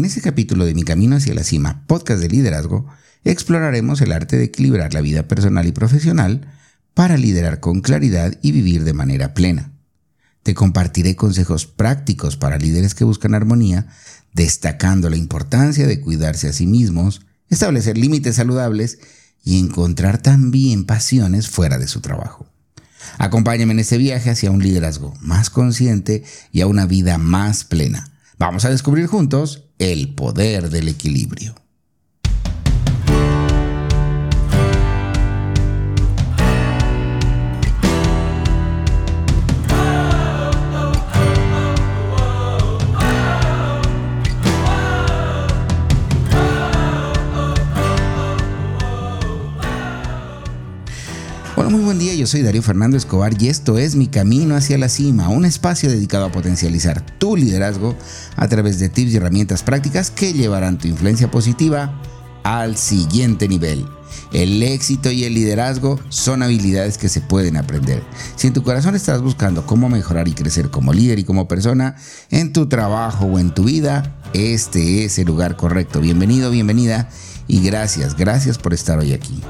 En este capítulo de Mi Camino hacia la Cima, podcast de liderazgo, exploraremos el arte de equilibrar la vida personal y profesional para liderar con claridad y vivir de manera plena. Te compartiré consejos prácticos para líderes que buscan armonía, destacando la importancia de cuidarse a sí mismos, establecer límites saludables y encontrar también pasiones fuera de su trabajo. Acompáñame en este viaje hacia un liderazgo más consciente y a una vida más plena. Vamos a descubrir juntos el poder del equilibrio. Buen día, yo soy Darío Fernando Escobar y esto es Mi Camino hacia la Cima, un espacio dedicado a potencializar tu liderazgo a través de tips y herramientas prácticas que llevarán tu influencia positiva al siguiente nivel. El éxito y el liderazgo son habilidades que se pueden aprender. Si en tu corazón estás buscando cómo mejorar y crecer como líder y como persona, en tu trabajo o en tu vida, este es el lugar correcto. Bienvenido, bienvenida y gracias, gracias por estar hoy aquí.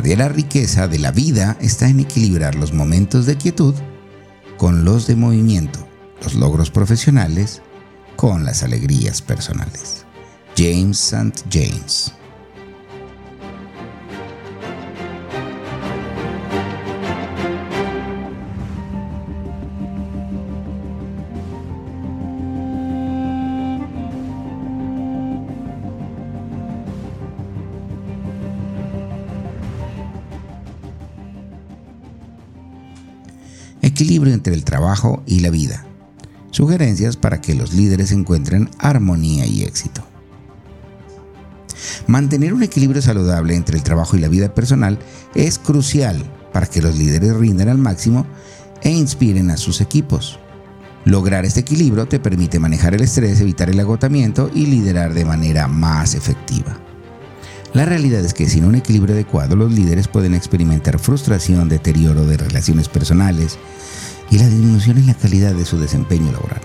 Verdadera riqueza de la vida está en equilibrar los momentos de quietud con los de movimiento, los logros profesionales con las alegrías personales. James St. James equilibrio entre el trabajo y la vida. Sugerencias para que los líderes encuentren armonía y éxito. Mantener un equilibrio saludable entre el trabajo y la vida personal es crucial para que los líderes rindan al máximo e inspiren a sus equipos. Lograr este equilibrio te permite manejar el estrés, evitar el agotamiento y liderar de manera más efectiva. La realidad es que sin un equilibrio adecuado los líderes pueden experimentar frustración, deterioro de relaciones personales y la disminución en la calidad de su desempeño laboral.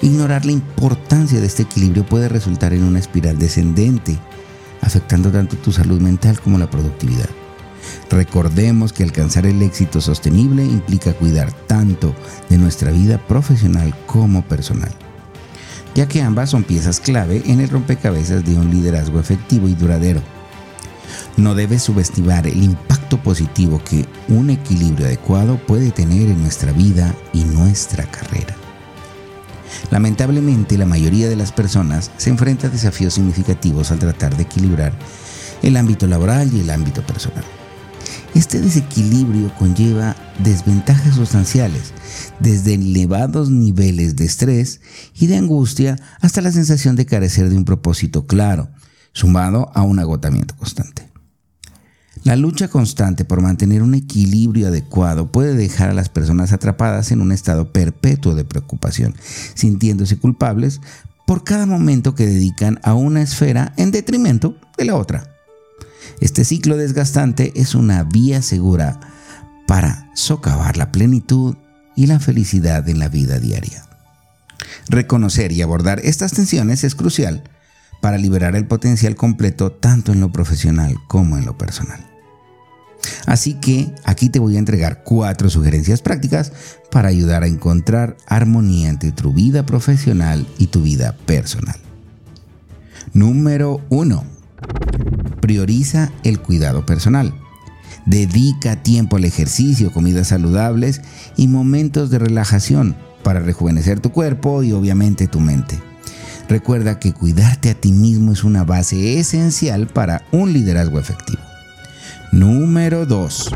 Ignorar la importancia de este equilibrio puede resultar en una espiral descendente, afectando tanto tu salud mental como la productividad. Recordemos que alcanzar el éxito sostenible implica cuidar tanto de nuestra vida profesional como personal ya que ambas son piezas clave en el rompecabezas de un liderazgo efectivo y duradero. No debes subestimar el impacto positivo que un equilibrio adecuado puede tener en nuestra vida y nuestra carrera. Lamentablemente, la mayoría de las personas se enfrenta a desafíos significativos al tratar de equilibrar el ámbito laboral y el ámbito personal. Este desequilibrio conlleva desventajas sustanciales, desde elevados niveles de estrés y de angustia hasta la sensación de carecer de un propósito claro, sumado a un agotamiento constante. La lucha constante por mantener un equilibrio adecuado puede dejar a las personas atrapadas en un estado perpetuo de preocupación, sintiéndose culpables por cada momento que dedican a una esfera en detrimento de la otra. Este ciclo desgastante es una vía segura para socavar la plenitud y la felicidad en la vida diaria. Reconocer y abordar estas tensiones es crucial para liberar el potencial completo tanto en lo profesional como en lo personal. Así que aquí te voy a entregar cuatro sugerencias prácticas para ayudar a encontrar armonía entre tu vida profesional y tu vida personal. Número 1. Prioriza el cuidado personal. Dedica tiempo al ejercicio, comidas saludables y momentos de relajación para rejuvenecer tu cuerpo y obviamente tu mente. Recuerda que cuidarte a ti mismo es una base esencial para un liderazgo efectivo. Número 2.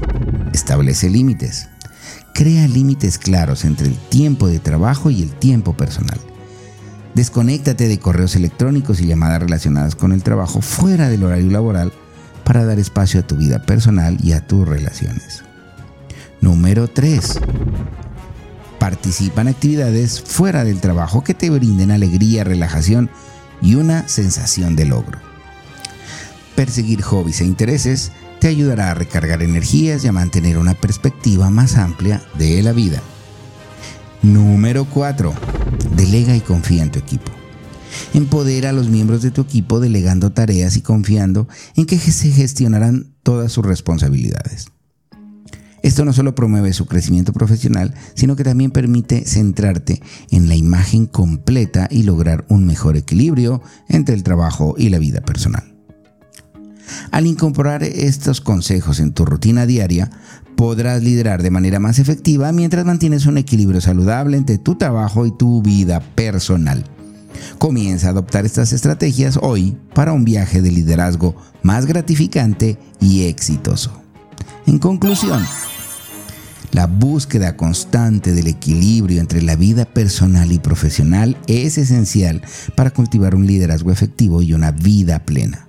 Establece límites. Crea límites claros entre el tiempo de trabajo y el tiempo personal. Desconéctate de correos electrónicos y llamadas relacionadas con el trabajo fuera del horario laboral para dar espacio a tu vida personal y a tus relaciones. Número 3. Participa en actividades fuera del trabajo que te brinden alegría, relajación y una sensación de logro. Perseguir hobbies e intereses te ayudará a recargar energías y a mantener una perspectiva más amplia de la vida. Número 4. Delega y confía en tu equipo. Empodera a los miembros de tu equipo delegando tareas y confiando en que se gestionarán todas sus responsabilidades. Esto no solo promueve su crecimiento profesional, sino que también permite centrarte en la imagen completa y lograr un mejor equilibrio entre el trabajo y la vida personal. Al incorporar estos consejos en tu rutina diaria, podrás liderar de manera más efectiva mientras mantienes un equilibrio saludable entre tu trabajo y tu vida personal. Comienza a adoptar estas estrategias hoy para un viaje de liderazgo más gratificante y exitoso. En conclusión, la búsqueda constante del equilibrio entre la vida personal y profesional es esencial para cultivar un liderazgo efectivo y una vida plena.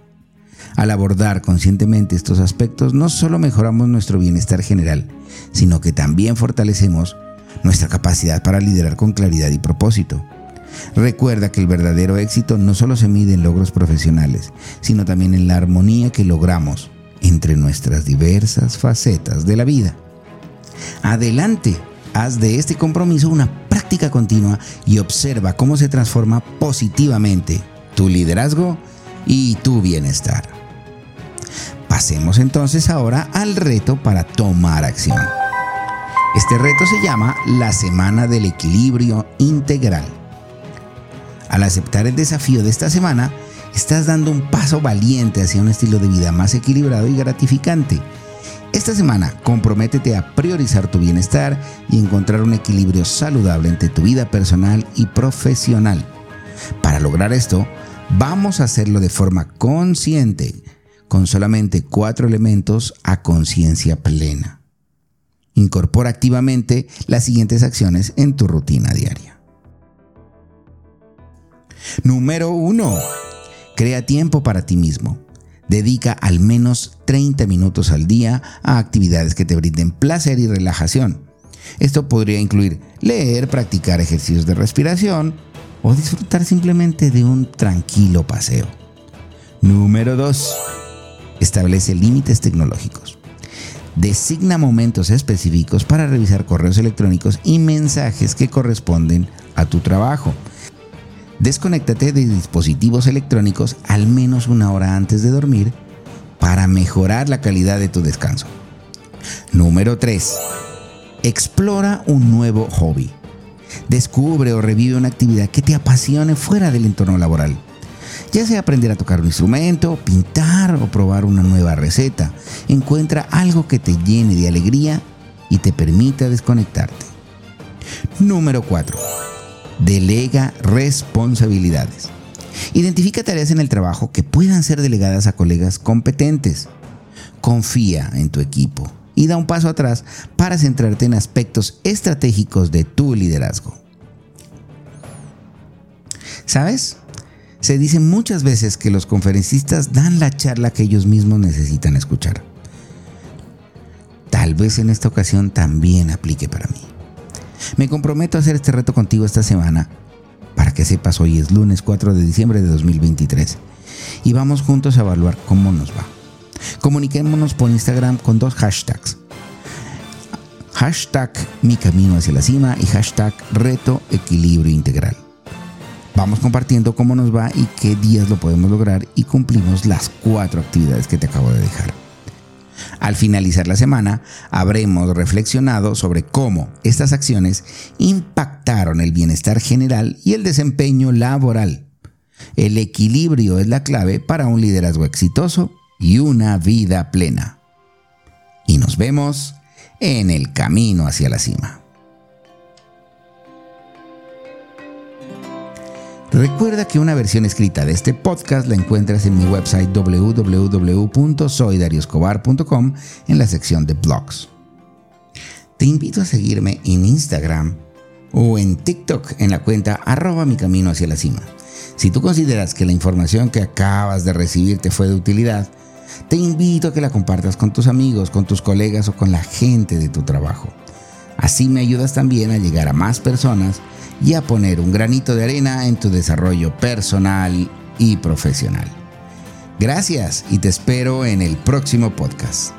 Al abordar conscientemente estos aspectos, no solo mejoramos nuestro bienestar general, sino que también fortalecemos nuestra capacidad para liderar con claridad y propósito. Recuerda que el verdadero éxito no solo se mide en logros profesionales, sino también en la armonía que logramos entre nuestras diversas facetas de la vida. Adelante, haz de este compromiso una práctica continua y observa cómo se transforma positivamente tu liderazgo y tu bienestar. Pasemos entonces ahora al reto para tomar acción. Este reto se llama la Semana del Equilibrio Integral. Al aceptar el desafío de esta semana, estás dando un paso valiente hacia un estilo de vida más equilibrado y gratificante. Esta semana, comprométete a priorizar tu bienestar y encontrar un equilibrio saludable entre tu vida personal y profesional. Para lograr esto, vamos a hacerlo de forma consciente con solamente cuatro elementos a conciencia plena. Incorpora activamente las siguientes acciones en tu rutina diaria. Número 1. Crea tiempo para ti mismo. Dedica al menos 30 minutos al día a actividades que te brinden placer y relajación. Esto podría incluir leer, practicar ejercicios de respiración o disfrutar simplemente de un tranquilo paseo. Número 2 Establece límites tecnológicos. Designa momentos específicos para revisar correos electrónicos y mensajes que corresponden a tu trabajo. Desconéctate de dispositivos electrónicos al menos una hora antes de dormir para mejorar la calidad de tu descanso. Número 3. Explora un nuevo hobby. Descubre o revive una actividad que te apasione fuera del entorno laboral ya sea aprender a tocar un instrumento, pintar o probar una nueva receta. Encuentra algo que te llene de alegría y te permita desconectarte. Número 4. Delega responsabilidades. Identifica tareas en el trabajo que puedan ser delegadas a colegas competentes. Confía en tu equipo y da un paso atrás para centrarte en aspectos estratégicos de tu liderazgo. ¿Sabes? Se dice muchas veces que los conferencistas dan la charla que ellos mismos necesitan escuchar. Tal vez en esta ocasión también aplique para mí. Me comprometo a hacer este reto contigo esta semana. Para que sepas, hoy es lunes 4 de diciembre de 2023 y vamos juntos a evaluar cómo nos va. Comuniquémonos por Instagram con dos hashtags. Hashtag mi camino hacia la cima y hashtag reto equilibrio integral. Vamos compartiendo cómo nos va y qué días lo podemos lograr y cumplimos las cuatro actividades que te acabo de dejar. Al finalizar la semana, habremos reflexionado sobre cómo estas acciones impactaron el bienestar general y el desempeño laboral. El equilibrio es la clave para un liderazgo exitoso y una vida plena. Y nos vemos en el camino hacia la cima. Recuerda que una versión escrita de este podcast la encuentras en mi website www.soydarioscobar.com en la sección de blogs. Te invito a seguirme en Instagram o en TikTok en la cuenta arroba mi camino hacia la cima. Si tú consideras que la información que acabas de recibir te fue de utilidad, te invito a que la compartas con tus amigos, con tus colegas o con la gente de tu trabajo. Así me ayudas también a llegar a más personas y a poner un granito de arena en tu desarrollo personal y profesional. Gracias y te espero en el próximo podcast.